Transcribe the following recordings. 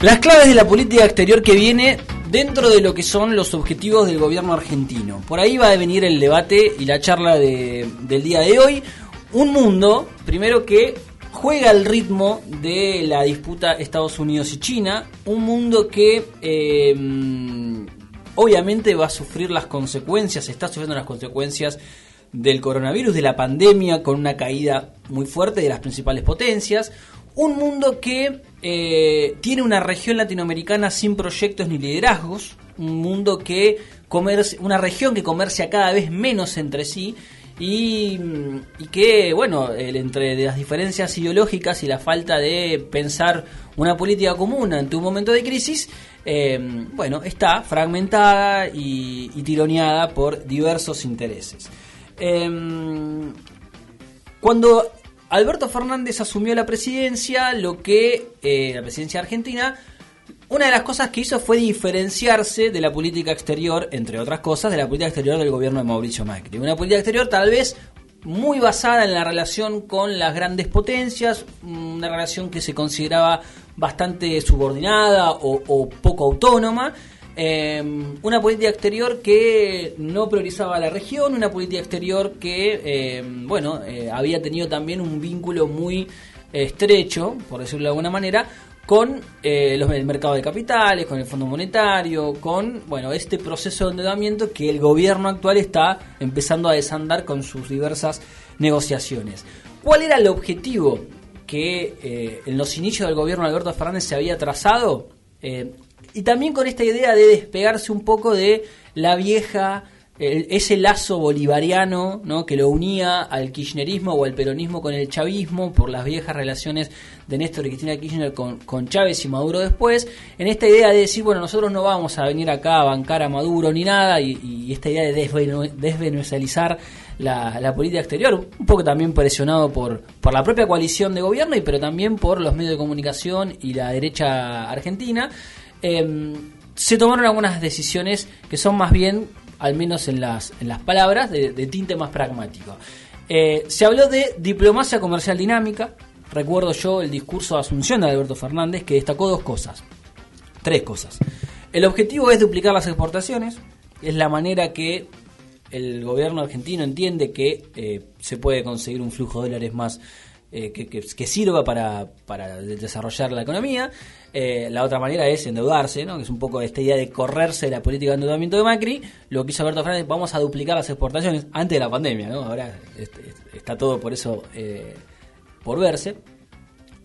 Las claves de la política exterior que viene dentro de lo que son los objetivos del gobierno argentino. Por ahí va a venir el debate y la charla de- del día de hoy. Un mundo, primero que juega al ritmo de la disputa Estados Unidos y China. Un mundo que eh, obviamente va a sufrir las consecuencias, está sufriendo las consecuencias del coronavirus, de la pandemia, con una caída muy fuerte de las principales potencias. Un mundo que eh, tiene una región latinoamericana sin proyectos ni liderazgos. Un mundo que comercia, una región que comercia cada vez menos entre sí. Y, y que, bueno, el- entre las diferencias ideológicas y la falta de pensar una política común ante un momento de crisis, eh, bueno, está fragmentada y, y tironeada por diversos intereses. Em, cuando Alberto Fernández asumió la presidencia, lo que eh, la presidencia argentina, una de las cosas que hizo fue diferenciarse de la política exterior, entre otras cosas, de la política exterior del gobierno de Mauricio Macri. Una política exterior tal vez muy basada en la relación con las grandes potencias, una relación que se consideraba bastante subordinada o, o poco autónoma. Eh, una política exterior que no priorizaba la región, una política exterior que, eh, bueno, eh, había tenido también un vínculo muy estrecho, por decirlo de alguna manera, con eh, los, el mercado de capitales, con el Fondo Monetario, con, bueno, este proceso de endeudamiento que el gobierno actual está empezando a desandar con sus diversas negociaciones. ¿Cuál era el objetivo que eh, en los inicios del gobierno de Alberto Fernández se había trazado? Y también con esta idea de despegarse un poco de la vieja, ese lazo bolivariano ¿no? que lo unía al kirchnerismo o al peronismo con el chavismo por las viejas relaciones de Néstor y Cristina Kirchner con, Chávez y Maduro después, en esta idea de decir, bueno, nosotros no vamos a venir acá a bancar a Maduro ni nada, y, y esta idea de desvenezualizar la, la política exterior, un poco también presionado por, por la propia coalición de gobierno, y pero también por los medios de comunicación y la derecha argentina, eh, se tomaron algunas decisiones que son más bien, al menos en las, en las palabras, de, tinte más pragmático. Eh, se habló de diplomacia comercial dinámica. Recuerdo yo el discurso de Asunción de Alberto Fernández que destacó dos cosas. Tres cosas. El objetivo es duplicar las exportaciones. Es la manera que el gobierno argentino entiende que eh, se puede conseguir un flujo de dólares más eh, que, que- que sirva para, para desarrollar la economía. Eh, la otra manera es endeudarse, ¿no? que es un poco esta idea de correrse la política de endeudamiento de Macri. Lo que hizo Alberto Fernández, vamos a duplicar las exportaciones antes de la pandemia. ¿no? Ahora est- est- está todo por eso eh, por verse.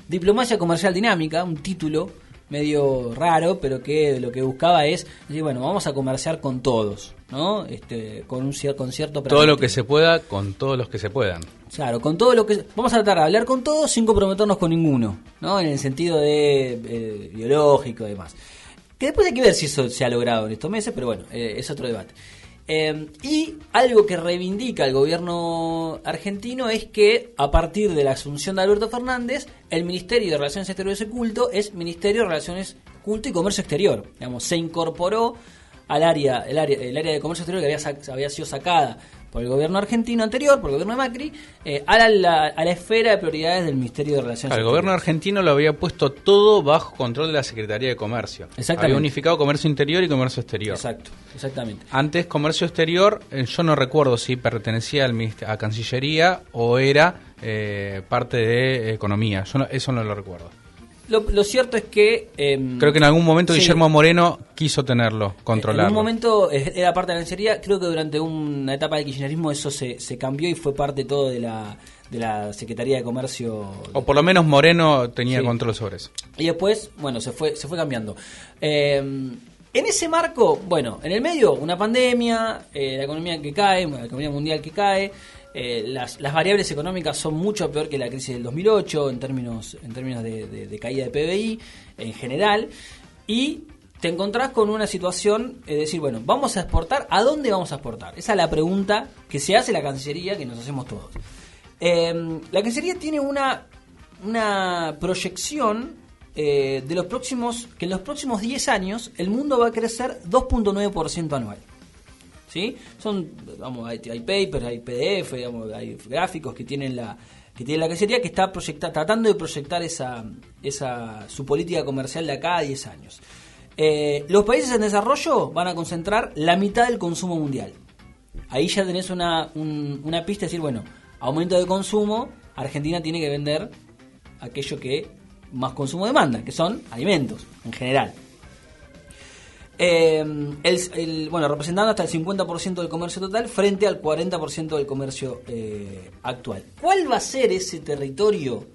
Diplomacia comercial dinámica, un título medio raro, pero que lo que buscaba es decir, bueno, vamos a comerciar con todos, ¿no? Este, con un cier- con cierto Todo lo que se pueda con todos los que se puedan. Claro, con todo lo que vamos a tratar de hablar con todos sin comprometernos con ninguno, ¿no? En el sentido de eh, biológico y demás. Que después hay que ver si eso se ha logrado en estos meses, pero bueno, eh, es otro debate. Eh, y algo que reivindica el gobierno argentino es que a partir de la asunción de Alberto Fernández, el Ministerio de Relaciones Exteriores y Culto es Ministerio de Relaciones Culto y Comercio Exterior. Digamos, se incorporó al área, el área, el área de comercio exterior que había, había sido sacada por el gobierno argentino anterior, por el gobierno de Macri, eh, a, la, a la esfera de prioridades del Ministerio de Relaciones El gobierno argentino lo había puesto todo bajo control de la Secretaría de Comercio. Exactamente. Había unificado comercio interior y comercio exterior. Exacto, exactamente. Antes, comercio exterior, eh, yo no recuerdo si pertenecía al a Cancillería o era eh, parte de Economía. Yo no- eso no lo recuerdo. Lo, lo cierto es que... em, Creo que en algún momento sí, Guillermo Moreno quiso tenerlo, En controlarlo. un momento eh, era parte de la Cancillería, creo que durante una etapa del kirchnerismo eso se, se cambió y fue parte todo de la, de la Secretaría de Comercio. O por lo menos Moreno tenía Sí. control sobre eso. Y después, bueno, se fue, se fue cambiando. Eh, en ese marco, bueno, en el medio, una pandemia, eh, la economía que cae, la economía mundial que cae, eh, las, variables económicas son mucho peor que la crisis del 2008 en términos, en términos de, caída de PBI en general. Y te encontrás con una situación, es decir, bueno, vamos a exportar, ¿a dónde vamos a exportar? Esa es la pregunta que se hace la Cancillería, que nos hacemos todos. Em, la Cancillería tiene una, una proyección eh, de los próximos, que en los próximos 10 años el mundo va a crecer 2.9% anual. ¿Sí? Son, vamos, hay, papers, hay PDF, hay gráficos que tienen la que tiene la Cancillería que está tratando de proyectar esa, esa, su política comercial de acá a 10 años. Eh, los países en desarrollo van a concentrar la mitad del consumo mundial. Ahí ya tenés una, una pista de decir, bueno, aumento de consumo, Argentina tiene que vender aquello que más consumo demanda, que son alimentos en general. Eh, el, bueno, representando hasta el 50% del comercio total frente al 40% del comercio eh, actual. ¿Cuál va a ser ese territorio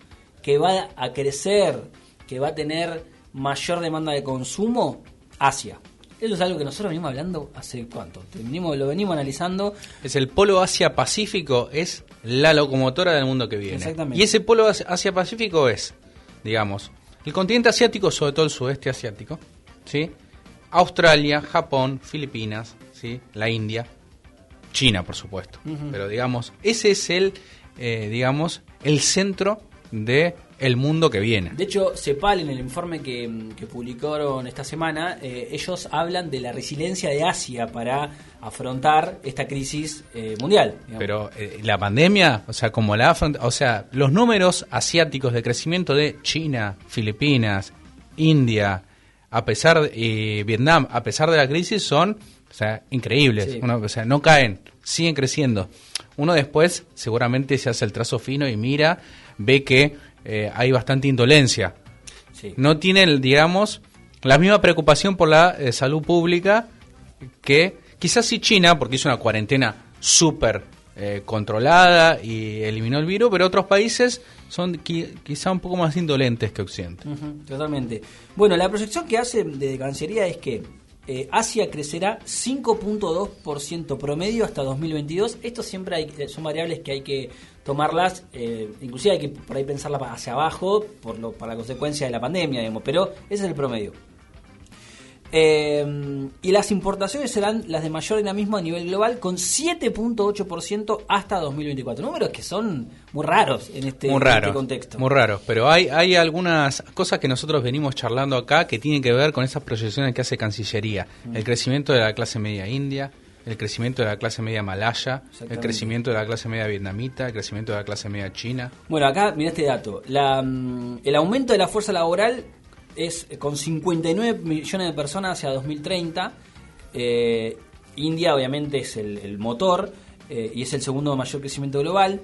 que va a crecer, que va a tener mayor demanda de consumo? Asia. Eso es algo que nosotros venimos hablando hace cuánto. lo venimos analizando. Es el polo Asia-Pacífico, es la locomotora del mundo que viene. Exactamente. Y ese polo Asia-Pacífico es, digamos, el continente asiático, sobre todo el sudeste asiático, ¿sí? Australia, Japón, Filipinas, ¿sí? la India, China, por supuesto. Pero digamos, ese es el, eh, digamos, el centro de el mundo que viene. De hecho, CEPAL, en el informe que, publicaron esta semana, eh, ellos hablan de la resiliencia de Asia para afrontar esta crisis eh, mundial. Pero la pandemia, o sea, como la o sea, los números asiáticos de crecimiento de China, Filipinas, India, a pesar de, Vietnam, a pesar de la crisis, son o sea, increíbles. o sea, no caen, siguen creciendo. Uno después seguramente se hace el trazo fino y mira, ve que eh, hay bastante indolencia. No tienen, digamos, la misma preocupación por la eh, salud pública que quizás sí China, porque hizo una cuarentena súper eh, controlada y eliminó el virus, pero otros países son quizá un poco más indolentes que Occidente. totalmente. Bueno, la proyección que hace de Cancillería es que eh, Asia crecerá 5.2% promedio hasta 2022. Esto siempre hay, eh, son variables que hay que tomarlas, inclusive hay que por ahí pensarlas hacia abajo por, lo, por la consecuencia de la pandemia, digamos, pero ese es el promedio. Eh, y las importaciones serán las de mayor dinamismo a nivel global con 7.8% hasta 2024. Números que son muy raros en este, este, contexto. Muy raros, pero hay, hay algunas cosas que nosotros venimos charlando acá que tienen que ver con esas proyecciones que hace Cancillería. Mm. El crecimiento de la clase media india, el crecimiento de la clase media malaya, el crecimiento de la clase media vietnamita, el crecimiento de la clase media china. Bueno, acá mira este dato. La, mm, el aumento de la fuerza laboral es con 59 millones de personas hacia 2030. Eh, India obviamente es el, motor eh, y es el segundo mayor crecimiento global.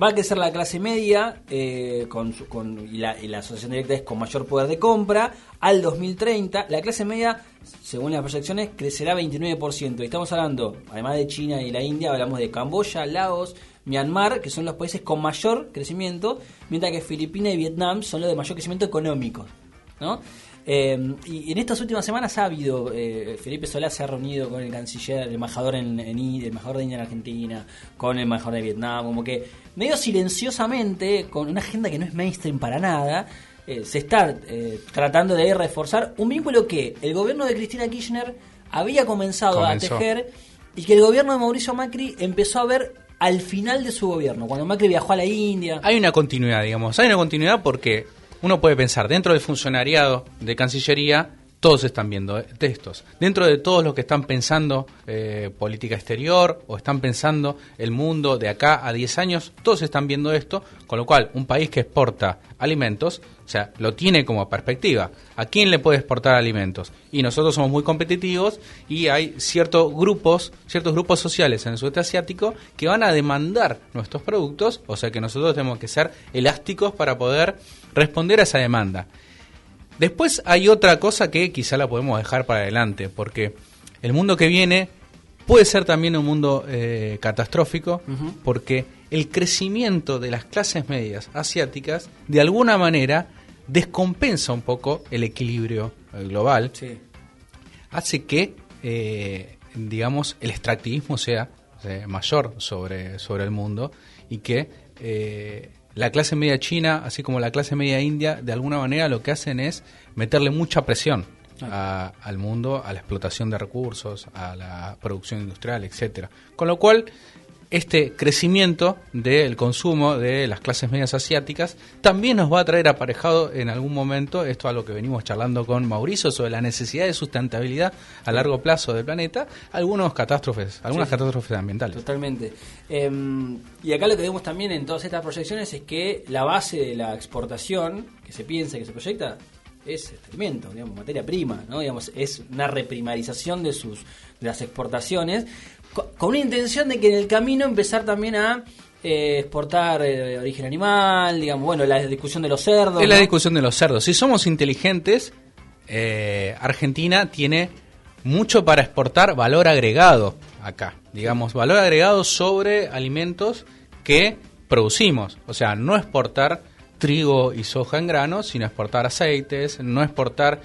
Va a crecer la clase media eh, con, y, la, asociación directa es con mayor poder de compra al 2030. La clase media, según las proyecciones, crecerá 29%. Y estamos hablando, además de China y la India, hablamos de Camboya, Laos, Myanmar, que son los países con mayor crecimiento, mientras que Filipinas y Vietnam son los de mayor crecimiento económico. ¿No? Eh, y en estas últimas semanas ha habido, eh, Felipe Solá se ha reunido con el canciller, el embajador en, en el embajador de India en Argentina, con el embajador de Vietnam, como que medio silenciosamente, con una agenda que no es mainstream para nada, eh, se está tratando de reforzar un vínculo que el gobierno de Cristina Kirchner había comenzado a tejer y que el gobierno de Mauricio Macri empezó a ver al final de su gobierno, cuando Macri viajó a la India. Hay una continuidad, digamos, hay una continuidad porque uno puede pensar, dentro del funcionariado de Cancillería, todos están viendo textos. Dentro de todos los que están pensando eh, política exterior o están pensando el mundo de acá a 10 años, todos están viendo esto, con lo cual un país que exporta alimentos, o sea, lo tiene como perspectiva. ¿A quién le puede exportar alimentos? Y nosotros somos muy competitivos y hay ciertos grupos, ciertos grupos sociales en el sudeste asiático que van a demandar nuestros productos, o sea que nosotros tenemos que ser elásticos para poder responder a esa demanda. Después hay otra cosa que quizá la podemos dejar para adelante, porque el mundo que viene puede ser también un mundo eh, catastrófico, porque el crecimiento de las clases medias asiáticas de alguna manera descompensa un poco el equilibrio eh, global, hace que, eh, digamos, el extractivismo sea mayor sobre, sobre el mundo y que eh, la clase media china, así como la clase media india, de alguna manera lo que hacen es meterle mucha presión al mundo, a la explotación de recursos, a la producción industrial, etcétera. Con lo cual, este crecimiento del consumo de las clases medias asiáticas también nos va a traer aparejado en algún momento, esto a lo que venimos charlando con Mauricio, sobre la necesidad de sustentabilidad a largo plazo del planeta, algunos catástrofes, algunas catástrofes ambientales. Totalmente. Em, y acá lo que vemos también en todas estas proyecciones es que la base de la exportación, que se piensa, que se proyecta, es alimento, digamos, materia prima, ¿no? Digamos, es una reprimarización de sus de las exportaciones con una intención de que en el camino empezar también a eh, exportar eh, origen animal, digamos, bueno, la discusión de los cerdos. Es la discusión de los cerdos. Si somos inteligentes, eh, Argentina tiene mucho para exportar valor agregado acá, digamos, valor agregado sobre alimentos que producimos, o sea, no exportar trigo y soja en grano, sino exportar aceites, no exportar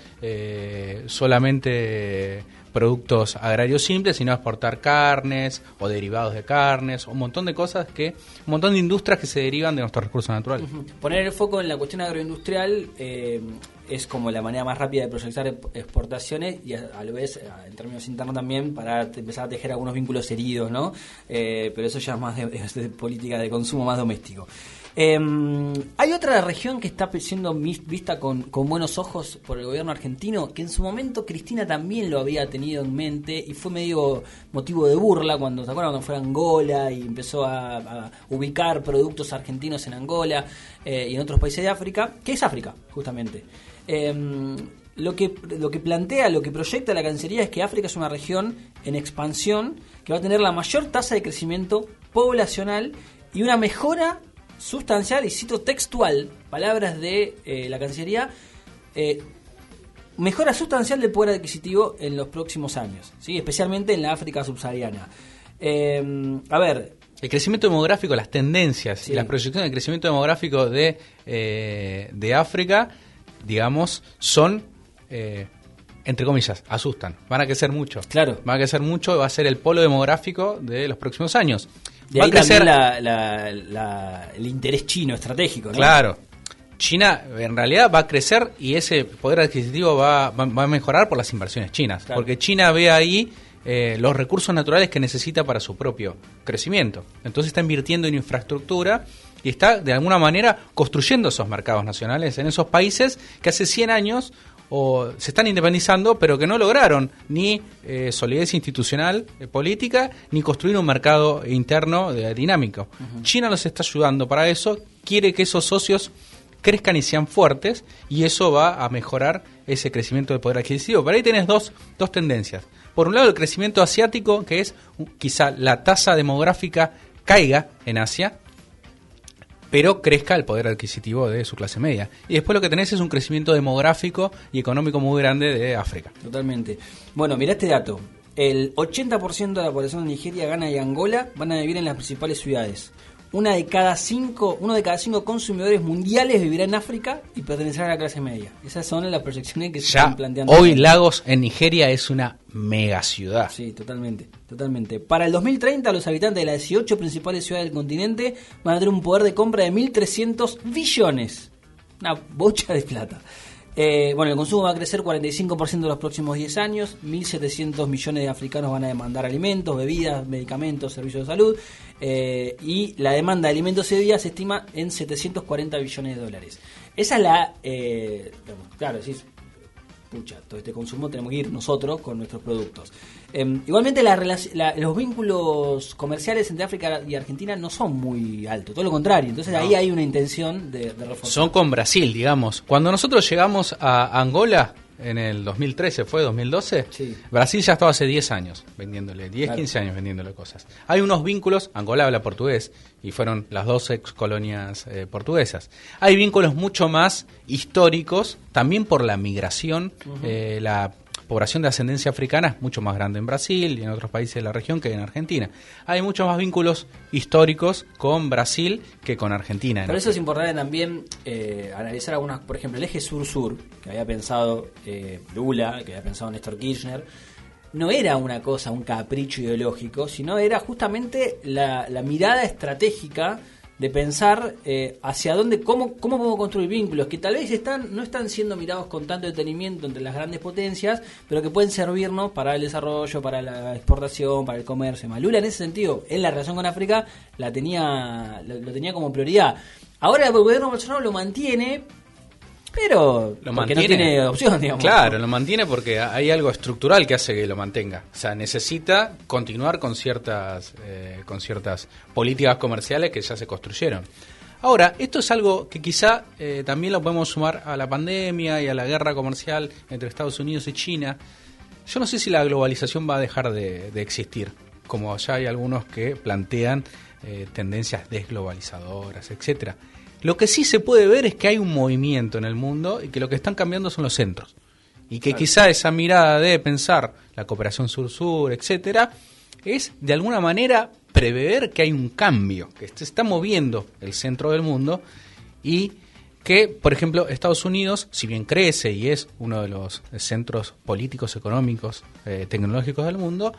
solamente productos agrarios simples, sino exportar carnes o derivados de carnes, un montón de cosas que, un montón de industrias que se derivan de nuestros recursos naturales. Poner el foco en la cuestión agroindustrial eh, es como la manera más rápida de proyectar exportaciones y a, la vez, en términos internos también, para empezar a tejer algunos vínculos heridos, ¿no? Eh, pero eso ya es más de política de consumo más doméstico. Em, hay otra región que está siendo vista con, buenos ojos por el gobierno argentino, que en su momento Cristina también lo había tenido en mente y fue medio motivo de burla cuando, ¿se acuerdan? Cuando fue a Angola y empezó a, ubicar productos argentinos en Angola eh, y en otros países de África, que es África, justamente. Em, lo que, lo que plantea, lo que proyecta la Cancillería es que África es una región en expansión que va a tener la mayor tasa de crecimiento poblacional y una mejora sustancial, y cito textual, palabras de eh, la Cancillería, eh, mejora sustancial del poder adquisitivo en los próximos años, ¿sí? especialmente en la África subsahariana. Eh, a ver. El crecimiento demográfico, las tendencias y las proyecciones de crecimiento demográfico de, de África, digamos, son entre comillas, asustan. Van a crecer mucho. Claro. Van a crecer mucho, va a ser el polo demográfico de los próximos años. De va a crecer el interés chino estratégico, ¿no? Claro. China en realidad va a crecer y ese poder adquisitivo va, va, a mejorar por las inversiones chinas. Porque China ve ahí eh, los recursos naturales que necesita para su propio crecimiento. Entonces está invirtiendo en infraestructura y está de alguna manera construyendo esos mercados nacionales en esos países que hace 100 años o se están independizando, pero que no lograron ni eh, solidez institucional eh, política, ni construir un mercado interno dinámico. China los está ayudando para eso, quiere que esos socios crezcan y sean fuertes, y eso va a mejorar ese crecimiento del poder adquisitivo. Pero ahí tienes dos, dos tendencias. Por un lado, el crecimiento asiático, que es quizá la tasa demográfica caiga en Asia, pero crezca el poder adquisitivo de su clase media. Y después lo que tenés es un crecimiento demográfico y económico muy grande de África. Totalmente. Bueno, mira este dato. El 80% de la población de Nigeria, Ghana y Angola van a vivir en las principales ciudades una de cada cinco, uno de cada cinco consumidores mundiales vivirá en África y pertenecerá a la clase media. Esas son las proyecciones que se están planteando. Hoy Lagos en Nigeria es una mega ciudad. Sí, totalmente, totalmente. Para el 2030 los habitantes de las 18 principales ciudades del continente van a tener un poder de compra de 1.300 billones. Una bocha de plata. Eh, bueno, el consumo va a crecer 45% en los próximos 10 años, 1.700 millones de africanos van a demandar alimentos, bebidas, medicamentos, servicios de salud, eh, y la demanda de alimentos y bebidas se estima en 740 billones de dólares. Esa es la, eh, claro, decís, pucha, todo este consumo tenemos que ir nosotros con nuestros productos. Em, igualmente los vínculos comerciales entre África y Argentina no son muy altos, todo lo contrario. Entonces ahí hay una intención de, de reforzar. Son con Brasil, digamos. Cuando nosotros llegamos a Angola, en el 2013, ¿fue 2012? Brasil ya estaba hace 10 años vendiéndole, 10, 15 años vendiéndole cosas. Hay unos vínculos, Angola habla portugués y fueron las dos ex colonias eh, portuguesas. Hay vínculos mucho más históricos, también por la migración, eh, la población de ascendencia africana es mucho más grande en Brasil y en otros países de la región que en Argentina. Hay muchos más vínculos históricos con Brasil que con Argentina. Por eso es importante también eh, analizar algunas, por ejemplo, el eje sur-sur, que había pensado eh, Lula, que había pensado Néstor Kirchner, no era una cosa, un capricho ideológico, sino era justamente la, la mirada estratégica de pensar eh, hacia dónde, cómo, cómo podemos construir vínculos que tal vez están, no están siendo mirados con tanto detenimiento entre las grandes potencias, pero que pueden servirnos para el desarrollo, para la exportación, para el comercio. Lula en ese sentido, en la relación con África, la tenía, lo, tenía como prioridad. Ahora el gobierno Bolsonaro lo mantiene, pero lo porque no tiene opción, digamos. Claro, lo mantiene porque hay algo estructural que hace que lo mantenga. O sea, necesita continuar con ciertas, eh, con ciertas políticas comerciales que ya se construyeron. Ahora, esto es algo que quizá eh, también lo podemos sumar a la pandemia y a la guerra comercial entre Estados Unidos y China. Yo no sé si la globalización va a dejar de, existir, como ya hay algunos que plantean eh, tendencias desglobalizadoras, etcétera. Lo que sí se puede ver es que hay un movimiento en el mundo y que lo que están cambiando son los centros. Y que quizá esa mirada de pensar la cooperación sur-sur, etcétera, es de alguna manera prever que hay un cambio, que se está moviendo el centro del mundo y que, por ejemplo, Estados Unidos, si bien crece y es uno de los centros políticos, económicos, eh, tecnológicos del mundo,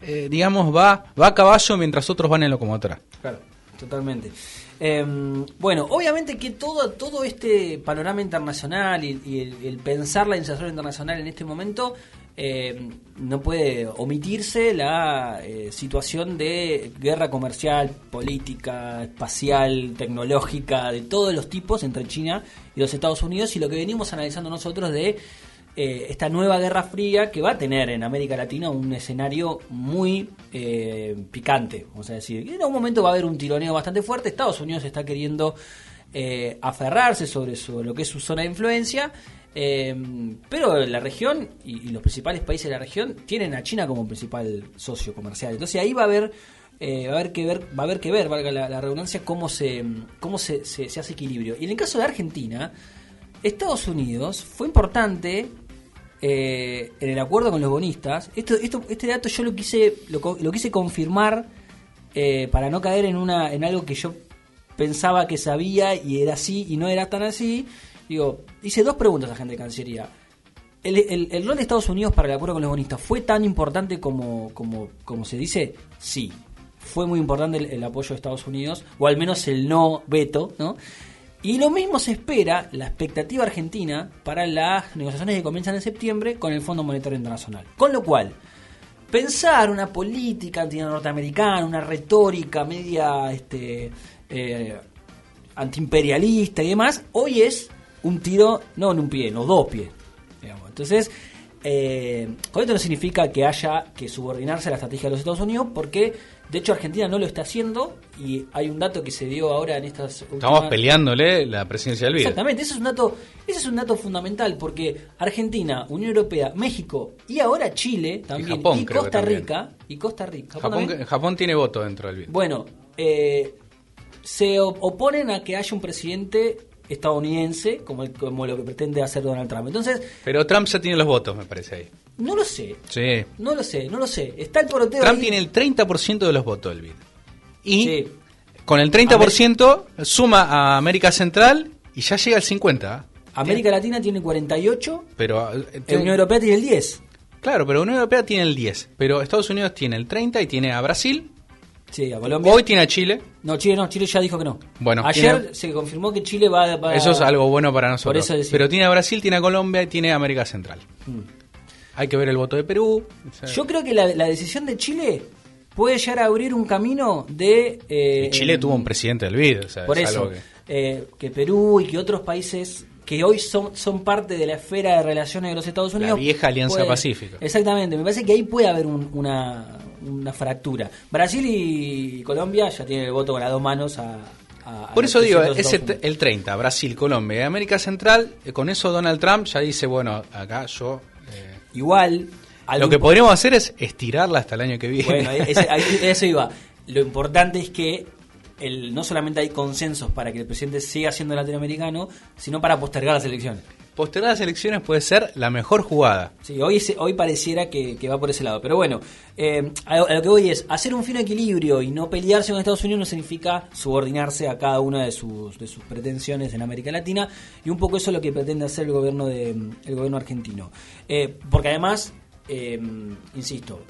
eh, digamos, va, va a caballo mientras otros van en locomotora. Claro, totalmente. Em, bueno, obviamente que todo, todo este panorama internacional y, el, pensar la inserción internacional en este momento em, no puede omitirse la eh, situación de guerra comercial, política, espacial, tecnológica, de todos los tipos entre China y los Estados Unidos y lo que venimos analizando nosotros de eh, esta nueva guerra fría que va a tener en América Latina un escenario muy eh, picante, vamos a decir. En algún momento va a haber un tironeo bastante fuerte. Estados Unidos está queriendo eh, aferrarse sobre, lo que es su zona de influencia. pero la región y, los principales países de la región tienen a China como principal socio comercial. Entonces ahí va a haber va a haber que ver, va a haber que ver, valga la, redundancia, cómo se cómo se, hace equilibrio. Y en el caso de Argentina, Estados Unidos fue importante eh, en el acuerdo con los bonistas, esto, esto, este dato yo lo quise, lo, quise confirmar eh, para no caer en, una, en algo que yo pensaba que sabía y era así y no era tan así. Digo, hice dos preguntas a gente de Cancillería. ¿El, rol de Estados Unidos para el acuerdo con los bonistas fue tan importante como, como, como se dice? Sí. Fue muy importante el apoyo de Estados Unidos, o al menos el no veto, ¿no? Y lo mismo se espera, la expectativa argentina, para las negociaciones que comienzan en septiembre con el Fondo Monetario Internacional. Con lo cual, pensar una política anti-norteamericana, una retórica media este, eh, antiimperialista y demás, hoy es un tiro, no en un pie, no dos pies. Entonces, eh, con esto no significa que haya que subordinarse a la estrategia de los Estados Unidos, porque de hecho, Argentina no lo está haciendo y hay un dato que se dio ahora en estas Estamos peleándole la presidencia del BID. Exactamente, ese es un dato, ese es un dato fundamental porque Argentina, Unión Europea, México y ahora Chile también y, Costa Rica y Costa Rica. Japón, tiene voto dentro del BID. Bueno, eh, se oponen a que haya un presidente estadounidense como, como lo que pretende hacer Donald Trump. Entonces, pero Trump ya tiene los votos, me parece ahí. No lo sé. Sí. No lo sé, no lo sé. Está el poroteo. Trump tiene el 30% de los votos del BID. Y con el 30% suma a América Central y ya llega al 50%. América Latina tiene 48, pero la eh, Unión Europea tiene el 10. Claro, pero la Unión Europea tiene el 10, pero Estados Unidos tiene el 30 y tiene a Brasil. Sí, a Colombia. Hoy tiene a Chile. No, Chile no, Chile ya dijo que no. Bueno, ayer se confirmó que Chile va, a... Eso es algo bueno para nosotros. pero tiene a Brasil, tiene a Colombia y tiene a América Central. Mm. Hay que ver el voto de Perú. Yo creo que la, decisión de Chile puede llegar a abrir un camino de... Eh, Chile tuvo un presidente del BID. por eso, eh, que... Perú y que otros países que hoy son, son parte de la esfera de relaciones de los Estados Unidos... La vieja Alianza Pacífica. Exactamente, me parece que ahí puede haber una, una fractura. Brasil y Colombia ya tienen el voto con las dos manos a, por eso digo, es el 30, Brasil, Colombia y América Central, eh, con eso Donald Trump ya dice, bueno, acá yo Igual. Lo que podríamos hacer es estirarla hasta el año que viene. Bueno, eso iba. Lo importante es que el, no solamente hay consensos para que el presidente siga siendo latinoamericano, sino para postergar las elecciones. Postergar las elecciones puede ser la mejor jugada. Sí, hoy, hoy pareciera que, va por ese lado. Pero bueno, eh, a, lo que voy es, hacer un fino equilibrio y no pelearse con Estados Unidos no significa subordinarse a cada una de sus, de sus pretensiones en América Latina. Y un poco eso es lo que pretende hacer el gobierno, de, el gobierno argentino. Eh, porque además eh, insisto,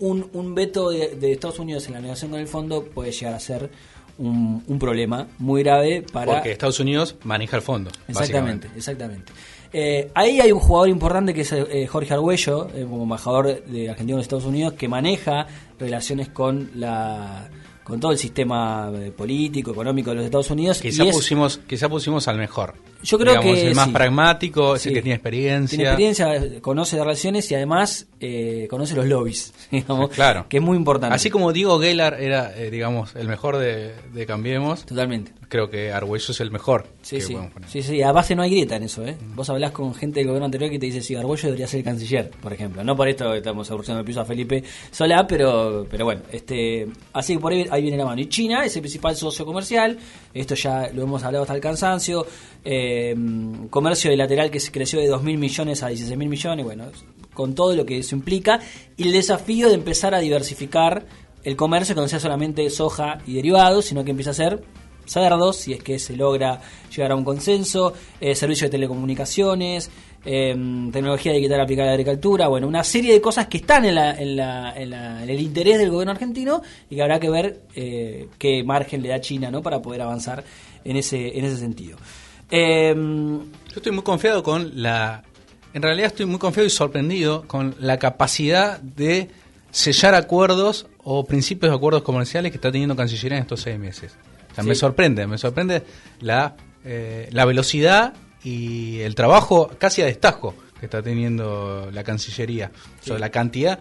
un, un veto de, de Estados Unidos en la negociación con el fondo puede llegar a ser un, un problema muy grave para... Porque Estados Unidos maneja el fondo. Exactamente, exactamente. Eh, ahí hay un jugador importante que es eh, Jorge Argüello, eh, como embajador de Argentina en Estados Unidos, que maneja relaciones con la con todo el sistema eh, político, económico de los Estados Unidos. Quizá, y es- pusimos, quizá pusimos al mejor. Yo creo Digamos, que el más sí. pragmático, es el que tiene experiencia. Tiene experiencia, conoce de relaciones y además eh, conoce los lobbies, digamos, Claro. que es muy importante. Así como Diego Gellar era, eh, digamos, el mejor de, de Cambiemos, Totalmente. creo que Argüello es el mejor. Sí, que sí. poner. sí, sí, a base no hay grieta en eso, ¿eh? Vos hablás con gente del gobierno anterior que te dice, sí, Argüello debería ser el canciller, por ejemplo. No por esto estamos aburriendo el piso a Felipe Solá, pero, pero bueno, este, así que por ahí, ahí viene la mano. Y China es el principal socio comercial, esto ya lo hemos hablado hasta el cansancio, eh, comercio bilateral que se creció de 2.000 millones a 16.000 millones, bueno, con todo lo que eso implica, y el desafío de empezar a diversificar el comercio que no sea solamente soja y derivados, sino que empieza a ser cerdos, si es que se logra llegar a un consenso, eh, servicio de telecomunicaciones, eh, tecnología digital aplicada a la agricultura, bueno, una serie de cosas que están en, la- en la- en la- en el interés del gobierno argentino y que habrá que ver eh, qué margen le da China ¿no? para poder avanzar en ese, en ese sentido. Eh, Yo estoy muy confiado con la... En realidad estoy muy confiado y sorprendido con la capacidad de sellar acuerdos o principios de acuerdos comerciales que está teniendo Cancillería en estos seis meses. O sea, Sí. me sorprende, me sorprende la, eh, la velocidad y el trabajo casi a destajo que está teniendo la Cancillería. O sea, la cantidad...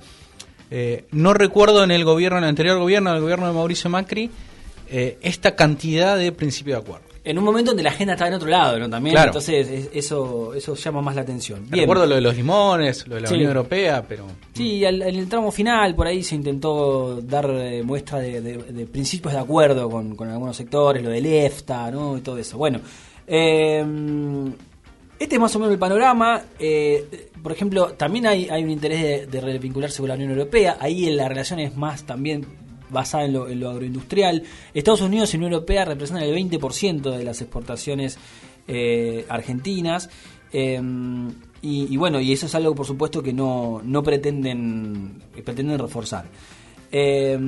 Eh, no recuerdo en el gobierno, en el anterior gobierno, en el gobierno de Mauricio Macri, eh, esta cantidad de principios de acuerdo. en un momento donde la agenda estaba en otro lado, ¿no? También, Claro. entonces es- eso, eso llama más la atención. Bien. Recuerdo lo de los limones, lo de la Sí. Unión Europea, pero... Sí, al- en el tramo final por ahí se intentó dar eh, muestra de, de- de principios de acuerdo con, con algunos sectores, lo del EFTA, ¿no? Y todo eso. Bueno, eh, este es más o menos el panorama. eh, por ejemplo, también hay, un interés de, revincularse con la Unión Europea. Ahí la relación es más también basada en lo, agroindustrial. Estados Unidos y Unión Europea representan el 20% de las exportaciones eh, argentinas. Eh, y, bueno, y eso es algo por supuesto que no, no pretenden, pretenden reforzar. Eh,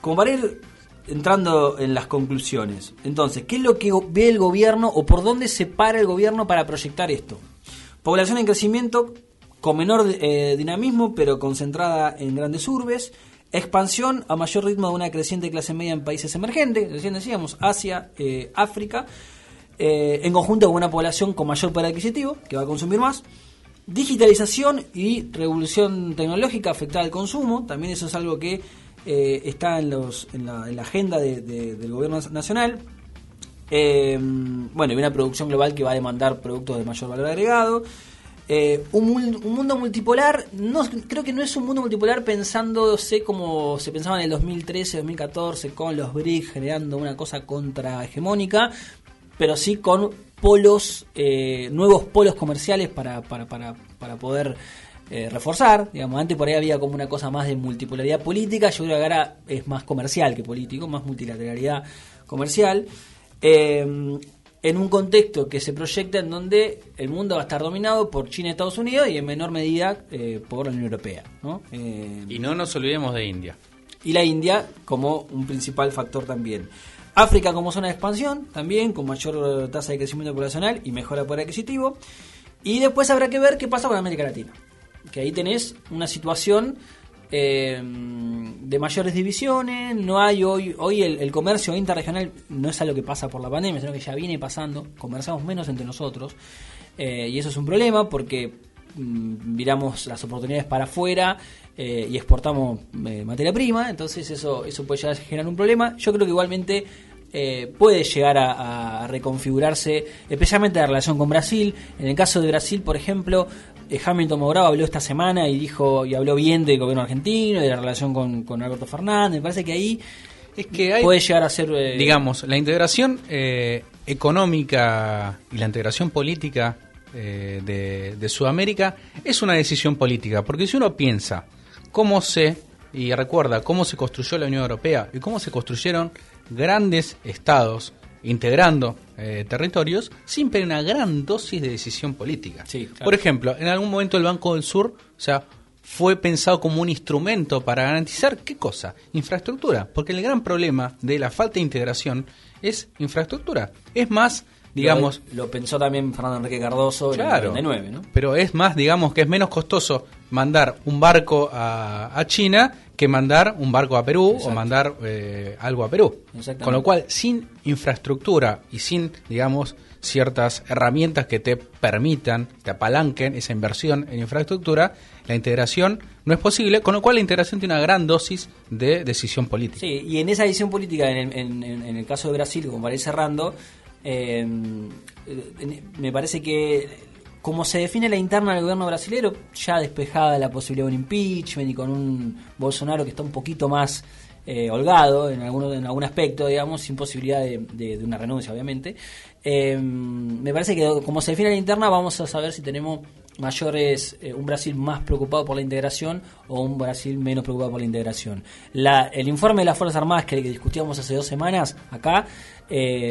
como para ir entrando en las conclusiones, entonces, ¿qué es lo que ve el gobierno o por dónde se para el gobierno para proyectar esto? Población en crecimiento con menor eh, dinamismo pero concentrada en grandes urbes, expansión a mayor ritmo de una creciente clase media en países emergentes, recién decíamos Asia, eh, África, eh, en conjunto con una población con mayor poder adquisitivo, que va a consumir más. Digitalización y revolución tecnológica afectada al consumo, también eso es algo que eh, está en, los, en, la, en la agenda de- de- del gobierno nacional. Eh, bueno, y una producción global que va a demandar productos de mayor valor agregado. Eh, un, mundo multipolar, no, creo que no es un mundo multipolar pensándose como se pensaba en el 2013, 2014, con los BRICS generando una cosa contrahegemónica, pero sí con polos, eh, nuevos polos comerciales para, para, para, para poder eh, reforzar. Digamos, antes por ahí había como una cosa más de multipolaridad política, yo creo que ahora es más comercial que político, más multilateralidad comercial. Eh, en un contexto que se proyecta en donde el mundo va a estar dominado por China y Estados Unidos y en menor medida eh, por la Unión Europea. ¿no? Y no nos olvidemos de India. y la India como un principal factor también. África como zona de expansión, también con mayor tasa de crecimiento poblacional y mejora poder adquisitivo. Y después habrá que ver qué pasa con América Latina. Que ahí tenés una situación eh, de mayores divisiones, no hay hoy, hoy el, comercio interregional no es algo que pasa por la pandemia, sino que ya viene pasando, conversamos menos entre nosotros, eh, y eso es un problema porque mm, miramos las oportunidades para afuera eh, y exportamos materia prima, entonces eso, eso puede llegar a generar un problema. Yo creo que igualmente eh, puede llegar a, a reconfigurarse, especialmente la relación con Brasil. En el caso de Brasil, por ejemplo, eh, Hamilton Mourao habló esta semana y dijo y habló bien del gobierno argentino, de la relación con, con Alberto Fernández. Me parece que ahí Es que hay, puede llegar a ser... eh, digamos, la integración eh, económica y la integración política eh, de, de Sudamérica es una decisión política, porque si uno piensa cómo se, y recuerda cómo se construyó la Unión Europea y cómo se construyeron grandes estados integrando eh, territorios, siempre hay una gran dosis de decisión política. Sí, claro. Por ejemplo, en algún momento el Banco del Sur, o sea, fue pensado como un instrumento para garantizar qué cosa? Infraestructura, porque el gran problema de la falta de integración es infraestructura. Es más, digamos... Lo, pensó también Fernando Enrique Cardoso en el 99, ¿no? Pero es más, digamos, que es menos costoso mandar un barco a, China que mandar un barco a Perú o mandar eh, algo a Perú. Con lo cual, sin infraestructura y sin, digamos, ciertas herramientas que te permitan, te apalanquen esa inversión en infraestructura, la integración no es posible, con lo cual la integración tiene una gran dosis de decisión política. Sí, y en esa decisión política, en, en el caso de Brasil, como para ir cerrando, eh, me parece que como se define la interna del gobierno brasileño, ya despejada la posibilidad de un impeachment y con un Bolsonaro que está un poquito más eh, holgado en, alguno, en algún aspecto, digamos, sin posibilidad de, una renuncia, obviamente. Eh, me parece que como se define la interna, vamos a saber si tenemos mayores, eh, un Brasil más preocupado por la integración o un Brasil menos preocupado por la integración. La, el informe de las Fuerzas Armadas que, discutíamos hace dos semanas acá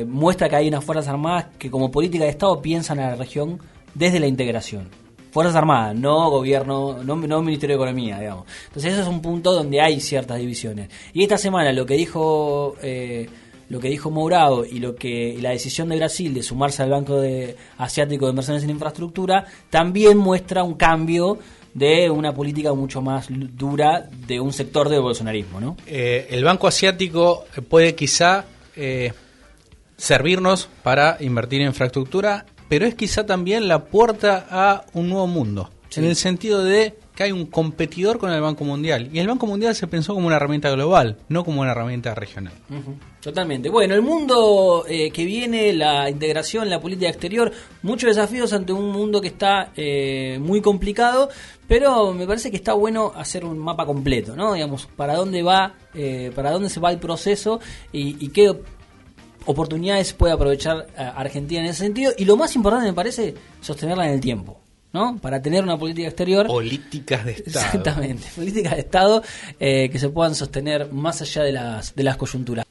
muestra que hay unas Fuerzas Armadas que como política de Estado piensan a la región desde la integración. Fuerzas Armadas, no gobierno, no, no Ministerio de Economía, digamos. Entonces ese es un punto donde hay ciertas divisiones. Y esta semana lo que dijo eh, lo que dijo Mourado y lo que la decisión de Brasil de sumarse al Banco de, Asiático de Inversiones en Infraestructura también muestra un cambio de una política mucho más dura de un sector del bolsonarismo, ¿no? Eh, el Banco Asiático puede quizá eh, servirnos para invertir en infraestructura pero es quizá también la puerta a un nuevo mundo, en el sentido de que hay un competidor con el Banco Mundial. Y el Banco Mundial se pensó como una herramienta global, no como una herramienta regional. Totalmente. Bueno, el mundo eh, que viene, la integración, la política exterior, muchos desafíos ante un mundo que está eh, muy complicado, pero me parece que está bueno hacer un mapa completo, ¿no? Digamos, para dónde va, eh, para dónde se va el proceso y, y qué oportunidades puede aprovechar eh, Argentina en ese sentido. Y lo más importante me parece sostenerla en el tiempo. ¿no? Para tener una política exterior. Políticas de Estado. Exactamente, políticas de Estado eh, que se puedan sostener más allá de las, de las coyunturas.